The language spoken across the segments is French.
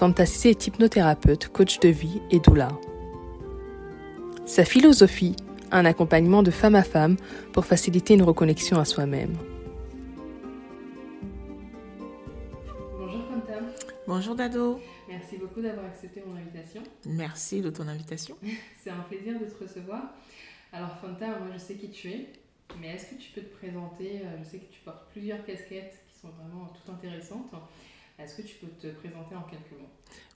Fantasy est hypnothérapeute, coach de vie et doula. Sa philosophie, un accompagnement de femme à femme pour faciliter une reconnexion à soi-même. Bonjour Fanta. Bonjour Dado. Merci beaucoup d'avoir accepté mon invitation. Merci de ton invitation. C'est un plaisir de te recevoir. Alors Fanta, moi je sais qui tu es, mais est-ce que tu peux te présenter? Euh, Je sais que tu portes plusieurs casquettes qui sont vraiment toutes intéressantes. Est-ce que tu peux te présenter en quelques mots?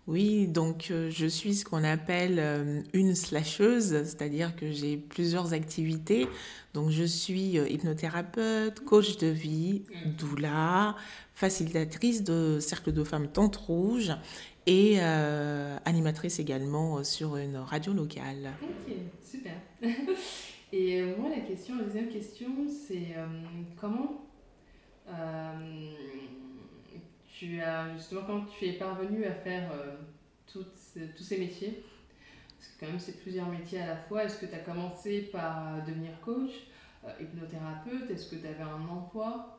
Oui, donc euh, je suis ce qu'on appelle euh, une slasheuse, c'est-à-dire que j'ai plusieurs activités. Donc je suis euh, hypnothérapeute, coach de vie, mm. doula, facilitatrice de cercle de femmes Tente Rouge et animatrice également sur une radio locale. Ok, super. et moi, la question, la deuxième question, c'est comment tu as justement quand tu es parvenu à faire euh, tous ces métiers? Parce que quand même c'est plusieurs métiers à la fois. Est-ce que tu as commencé par devenir coach, euh, hypnothérapeute? Est-ce que tu avais un emploi?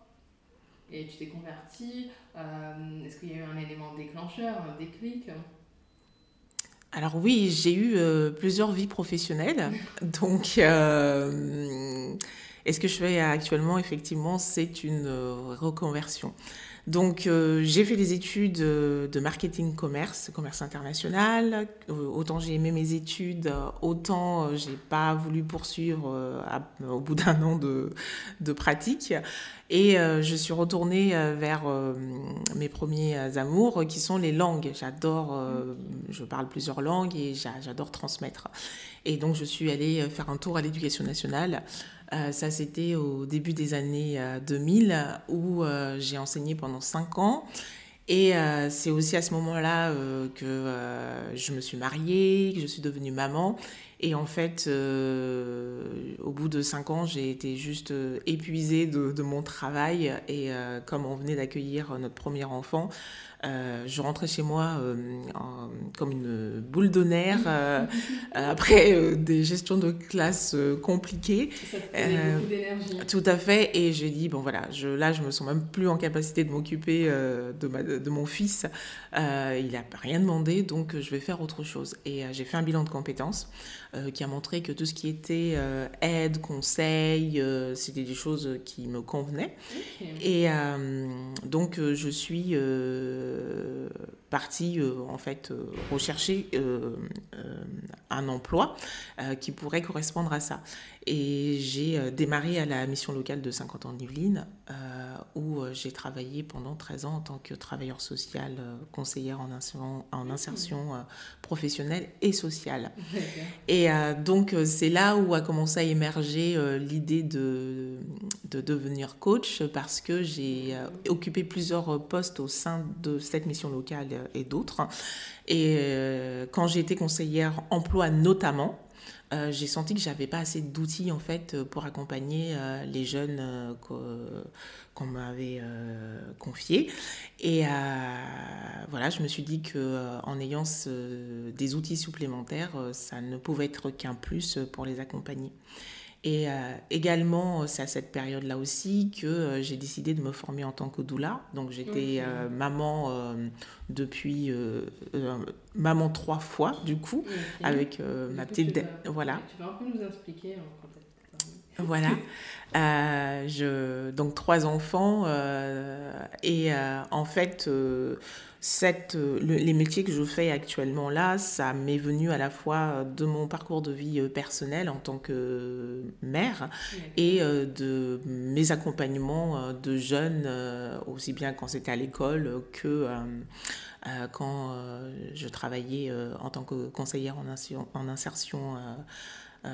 Et tu t'es converti euh, Est-ce qu'il y a eu un élément déclencheur, un déclic? Alors oui, j'ai eu plusieurs vies professionnelles. Donc, euh, et ce que je fais actuellement, effectivement, c'est une reconversion. Donc euh, j'ai fait des études euh, de marketing commerce, commerce international. Euh, autant j'ai aimé mes études, autant j'ai pas voulu poursuivre au bout d'un an de, de, pratique. Et je suis retournée vers mes premiers amours qui sont les langues. J'adore, je parle plusieurs langues et j'adore transmettre. Et donc je suis allée faire un tour à l'éducation nationale euh, ça, c'était au début des années 2000 euh, où euh, j'ai enseigné pendant 5 ans. Et c'est aussi à ce moment-là que je me suis mariée, que je suis devenue maman. Et en fait, au bout de 5 ans, j'ai été juste épuisée de, de, mon travail. Et comme on venait d'accueillir notre premier enfant, euh, je rentrais chez moi euh, comme une boule de nerfs euh, après des gestions de classe compliquées. Ça beaucoup d'énergie. Tout à fait. Et j'ai dit, bon voilà, je, là, je me sens même plus en capacité de m'occuper de, de mon fils. il n'a rien demandé, donc je vais faire autre chose. Et j'ai fait un bilan de compétences qui a montré que tout ce qui était aide, conseil, c'était des choses qui me convenaient. Et donc, je suis euh, partie euh, en fait euh, rechercher un emploi qui pourrait correspondre à ça. Et j'ai démarré à la mission locale de 50 ans de Yvelines, où j'ai travaillé pendant 13 ans en tant que travailleur social, conseillère en insertion, en insertion professionnelle et sociale. Et donc c'est là où a commencé à émerger l'idée de, de devenir coach, parce que j'ai occupé plusieurs postes au sein de cette mission locale et d'autres. Et euh, quand j'ai été conseillère emploi notamment, euh, j'ai senti que j'avais pas assez d'outils en fait pour accompagner euh, les jeunes qu'on m'avait confiés. Et voilà, je me suis dit que en ayant des outils supplémentaires, ça ne pouvait être qu'un plus pour les accompagner. Et euh, également, c'est à cette période-là aussi que euh, j'ai décidé de me former en tant que doula. Donc j'étais euh, maman depuis maman trois fois du coup avec ma petite voilà. Tu vas un peu nous expliquer Voilà. je, donc trois enfants et en fait cette, euh, les métiers que je fais actuellement là, ça m'est venu à la fois de mon parcours de vie euh, personnel en tant que mère et euh, de mes accompagnements de jeunes, aussi bien quand c'était à l'école que quand je travaillais en tant que conseillère en insertion euh,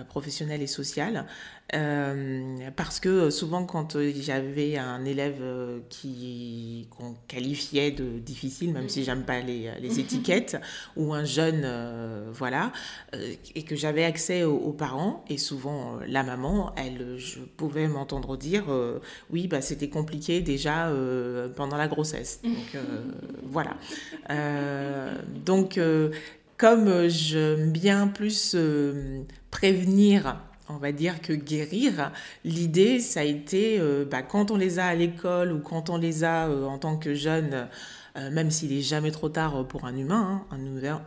professionnelle et sociale. Euh, parce que souvent, quand j'avais un élève euh, qui qu'on qualifiait de difficile, même si j'aime pas les, les, étiquettes, ou un jeune, voilà, et que j'avais accès aux, parents, et souvent la maman, elle, je pouvais m'entendre dire, oui, bah, c'était compliqué déjà pendant la grossesse. Donc voilà. donc comme j'aime bien plus prévenir on va dire que guérir. L'idée, ça a été, bah, quand on les a à l'école ou quand on les a en tant que jeunes, même s'il est jamais trop tard pour un humain, hein,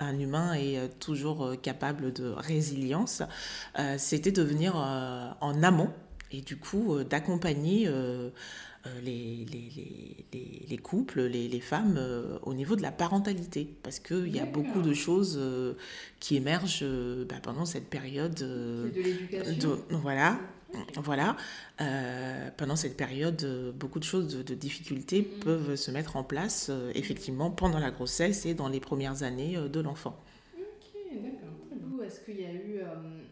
un, un, humain est toujours capable de résilience, c'était de venir en amont et du coup d'accompagner euh, les, les, les, couples, les, femmes euh, au niveau de la parentalité. Parce qu'il y a beaucoup de choses euh, qui émergent bah, pendant cette période. de l'éducation. Voilà. Voilà, pendant cette période, beaucoup de choses de, difficultés mm-hmm. peuvent se mettre en place effectivement pendant la grossesse et dans les premières années de l'enfant. Ok, d'accord. Est-ce qu'il y a eu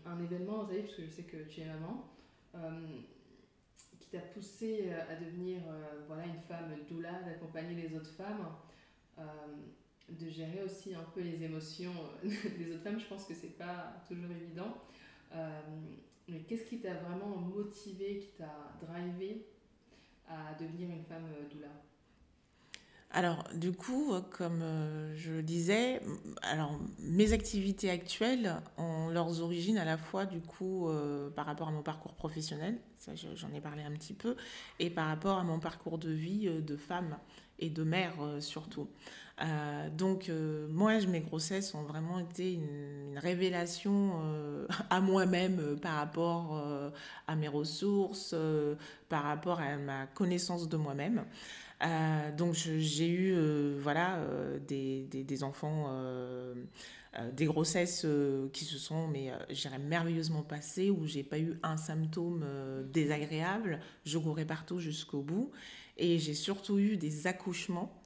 un événement, vous parce que je sais que tu es maman, t'a poussé euh, à devenir euh, voilà, une femme doula, d'accompagner les autres femmes, euh, de gérer aussi un peu les émotions des autres femmes. Je pense que c'est pas toujours évident. mais qu'est-ce qui t'a vraiment motivé, qui t'a drivé à devenir une femme doula? Alors, du coup, comme je le disais, alors, mes activités actuelles ont leurs origines à la fois, du coup, par rapport à mon parcours professionnel, ça j'en ai parlé un petit peu, et par rapport à mon parcours de vie euh, de femme et de mère euh, surtout. Euh, donc moi, mes grossesses ont vraiment été une, révélation à moi-même par rapport à mes ressources, par rapport à ma connaissance de moi-même. Donc j'ai eu voilà des, des, enfants euh, des grossesses euh, qui se sont, mais euh, merveilleusement passées, où j'ai pas eu un symptôme désagréable. Je courais partout jusqu'au bout. Et j'ai surtout eu des accouchements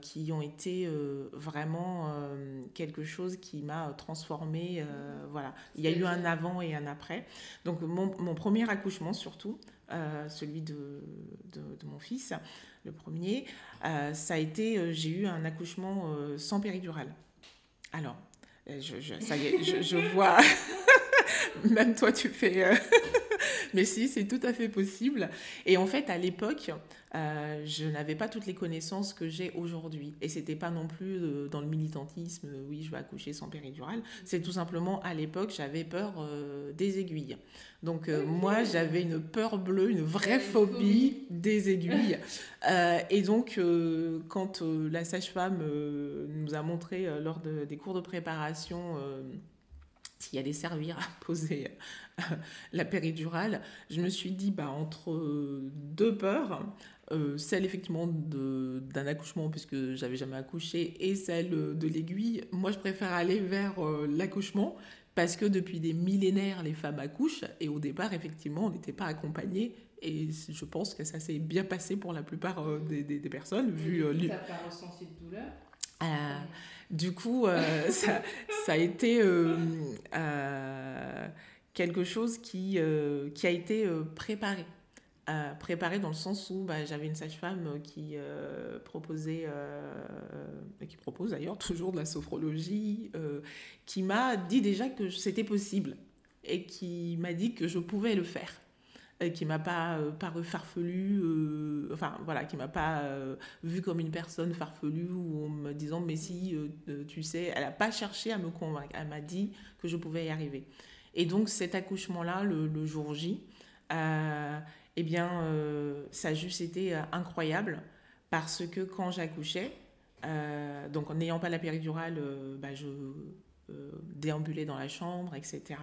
qui ont été vraiment quelque chose qui m'a transformée. voilà, il y a eu un avant et un après. Donc mon, premier accouchement surtout, celui de, mon fils, le premier, ça a été, j'ai eu un accouchement sans péridurale. Alors, euh, ça y est, je, vois, même toi tu fais, euh, mais si, c'est tout à fait possible. Et en fait, à l'époque, euh, je n'avais pas toutes les connaissances que j'ai aujourd'hui. Et c'était pas non plus dans le militantisme, oui, je vais accoucher sans péridurale. C'est tout simplement, à l'époque, j'avais peur des aiguilles. Donc moi, j'avais une peur bleue, une vraie phobie des aiguilles. et donc, quand la sage-femme nous a montré lors des cours de préparation s'il allait servir à poser la péridurale, je me suis dit, bah, entre deux peurs, euh, celle effectivement d'un accouchement, puisque j'avais jamais accouché, et celle de l'aiguille, moi je préfère aller vers euh, l'accouchement, parce que depuis des millénaires, les femmes accouchent, et au départ, effectivement, on n'était pas accompagné. Et je pense que ça s'est bien passé pour la plupart euh, des, des, personnes. Vu, tu pas ressenti de douleur? Du coup, euh, ça, a été euh, euh, quelque chose qui, qui a été préparé. préparé dans le sens où bah, j'avais une sage-femme qui proposait, qui propose d'ailleurs toujours de la sophrologie, qui m'a dit déjà que c'était possible et qui m'a dit que je pouvais le faire qui m'a pas euh, paru farfelu, euh, enfin voilà, qui m'a pas euh, vu comme une personne farfelue ou en me disant mais si tu sais, elle a pas cherché à me convaincre, elle m'a dit que je pouvais y arriver. Et donc cet accouchement-là, le, jour J, eh bien ça a juste été incroyable parce que quand j'accouchais, donc n'ayant pas la péridurale, bah, je déambulais dans la chambre, etc.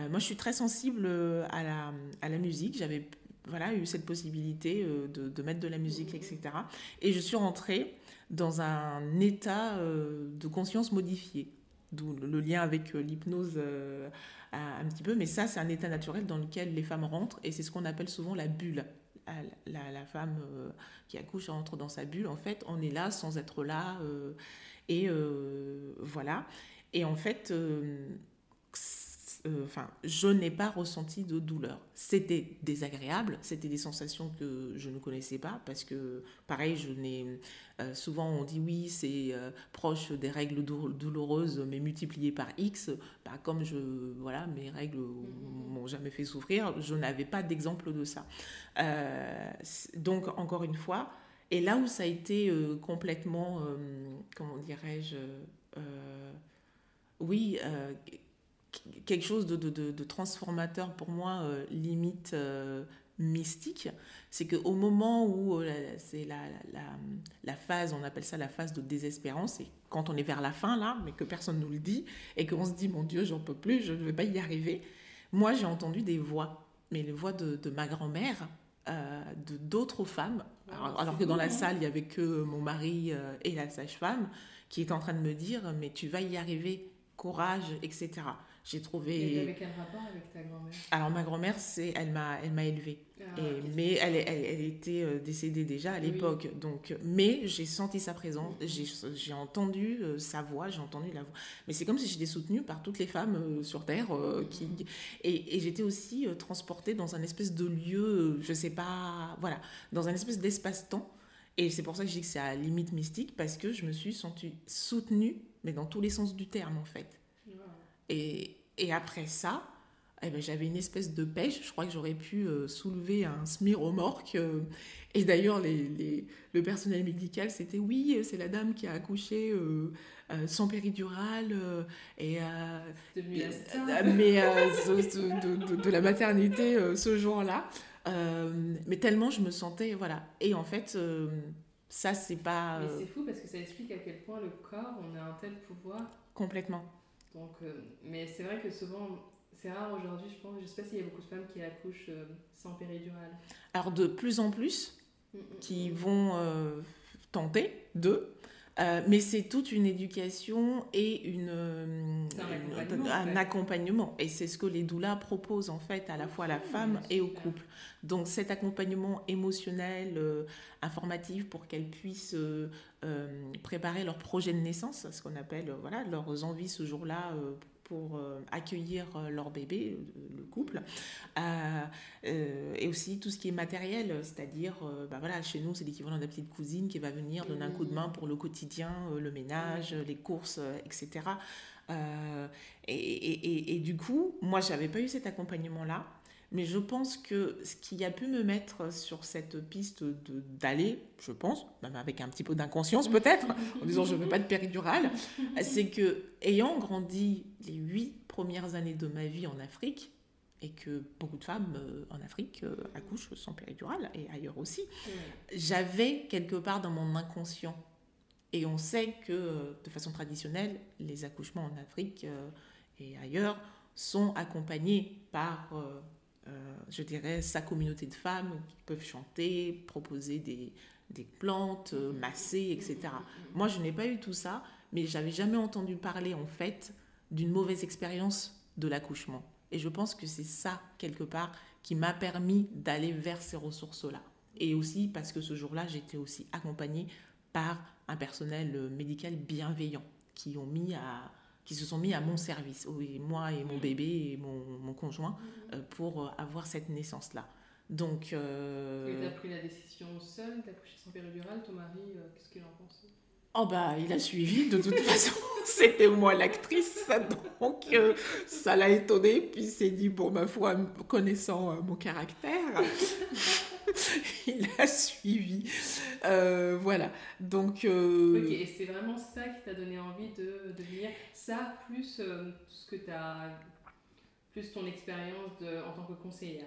Euh, moi, je suis très sensible euh, à la, à la musique. J'avais voilà, eu cette possibilité euh, de, mettre de la musique, etc. Et je suis rentrée dans un état de conscience modifié. D'où le lien avec l'hypnose un petit peu. Mais ça, c'est un état naturel dans lequel les femmes rentrent. Et c'est ce qu'on appelle souvent la bulle. La, la, femme qui accouche entre dans sa bulle. En fait, on est là sans être là. et voilà. Et en fait euh, enfin, je n'ai pas ressenti de douleur. C'était désagréable, c'était des sensations que je ne connaissais pas parce que, pareil, je n'ai euh, souvent on dit oui, c'est euh, proche des règles douloureuses, mais multipliées par X. Bah, comme je, voilà, mes règles m'ont jamais fait souffrir, je n'avais pas d'exemple de ça. donc, encore une fois, et là où ça a été complètement, comment dirais-je, oui quelque chose de, de, de, transformateur pour moi, limite mystique, c'est qu'au moment où c'est la, la, la, phase, on appelle ça la phase de désespérance, et quand on est vers la fin là, mais que personne ne nous le dit, et qu'on se dit mon Dieu, j'en peux plus, je ne vais pas y arriver, moi j'ai entendu des voix, mais les voix de, de ma grand-mère, euh, de d'autres femmes, alors, que dans la salle, il n'y avait que mon mari euh, et la sage-femme, qui étaient en train de me dire, mais tu vas y arriver, courage, etc. J'ai trouvé. Et quel rapport avec ta grand-mère? Alors ma grand-mère, c'est, elle m'a, elle m'a élevée. Ah, et, mais elle, elle, elle, était euh, décédée déjà à l'époque. Donc, mais j'ai senti sa présence, j'ai, j'ai entendu euh, sa voix, j'ai entendu la voix. Mais c'est comme si j'étais soutenue par toutes les femmes euh, sur terre qui. Et, et j'étais aussi transportée dans un espèce de lieu, je sais pas, voilà, dans un espèce d'espace-temps. Et c'est pour ça que je dis que c'est à limite mystique parce que je me suis sentie soutenue, mais dans tous les sens du terme en fait. Et, et après ça, eh ben, j'avais une espèce de pêche. Je crois que j'aurais pu euh, soulever un smyromorque. Euh, et d'ailleurs, les, les, le personnel médical, c'était oui, c'est la dame qui a accouché euh, sans péridurale. et, mais de, de, de, la maternité ce jour-là. Mais tellement je me sentais. Voilà. Et en fait. ça, c'est pas. Mais c'est fou parce que ça explique à quel point le corps, on a un tel pouvoir. Complètement. Donc, euh, mais c'est vrai que souvent, c'est rare aujourd'hui, je pense. Je ne sais pas s'il y a beaucoup de femmes qui accouchent euh, sans péridurale. Alors, de plus en plus, mm, mm, qui mm. vont euh, tenter de. Mais c'est toute une éducation et une, un, accompagnement, Et c'est ce que les doulas proposent en fait à la fois à la femme et au couple. Donc cet accompagnement émotionnel, informatif pour qu'elles puissent préparer leur projet de naissance, ce qu'on appelle voilà, leurs envies ce jour-là pour euh, accueillir euh, leur bébé, euh, le couple, et aussi tout ce qui est matériel, c'est-à-dire, bah voilà, chez nous, c'est l'équivalent de la petite cousine qui va venir donner un coup de main pour le quotidien, le ménage, les courses, etc. Et, et, et, du coup, moi, j'avais pas eu cet accompagnement-là. Mais je pense que ce qui a pu me mettre sur cette piste d'aller, je pense, même avec un petit peu d'inconscience peut-être, en disant je ne veux pas de péridurale, c'est que ayant grandi les huit premières années de ma vie en Afrique, et que beaucoup de femmes euh, en Afrique euh, accouchent sans péridurale et ailleurs aussi, j'avais quelque part dans mon inconscient. Et on sait que euh, de façon traditionnelle, les accouchements en Afrique et ailleurs sont accompagnés par euh, je dirais, sa communauté de femmes qui peuvent chanter, proposer des, des plantes, euh, masser, etc. Moi, je n'ai pas eu tout ça, mais j'avais jamais entendu parler, en fait, d'une mauvaise expérience de l'accouchement. Et je pense que c'est ça, quelque part, qui m'a permis d'aller vers ces ressources-là. Et aussi parce que ce jour-là, j'étais aussi accompagnée par un personnel euh, médical bienveillant qui ont mis à, qui se sont mis à mon service, moi et mon bébé et mon, conjoint, euh, pour euh, avoir cette naissance-là. Donc. Euh... Tu as pris la décision seule d'accoucher sans péridurale, ton mari, euh, qu'est-ce qu'il en pense? Oh bah il a suivi de toute façon, c'était moi l'actrice, donc ça l'a étonné, puis il s'est dit bon ma foi connaissant mon caractère, il a suivi. Euh, voilà. Donc. Euh, ok, et c'est vraiment ça qui t'a donné envie de, devenir ça, plus euh, ce que tu as. plus ton expérience en tant que conseillère.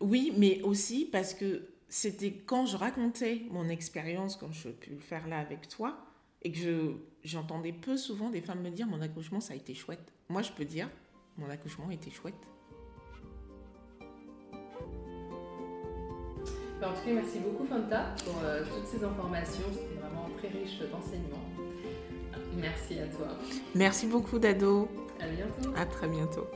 Oui, mais aussi parce que c'était quand je racontais mon expérience, comme je peux le faire là avec toi, et que j'entendais peu souvent des femmes me dire mon accouchement ça a été chouette. Moi je peux dire mon accouchement été chouette. En tout cas, merci beaucoup Fanta pour euh, toutes ces informations. C'était vraiment très riche d'enseignements. Merci à toi. Merci beaucoup Dado. À bientôt. À très bientôt.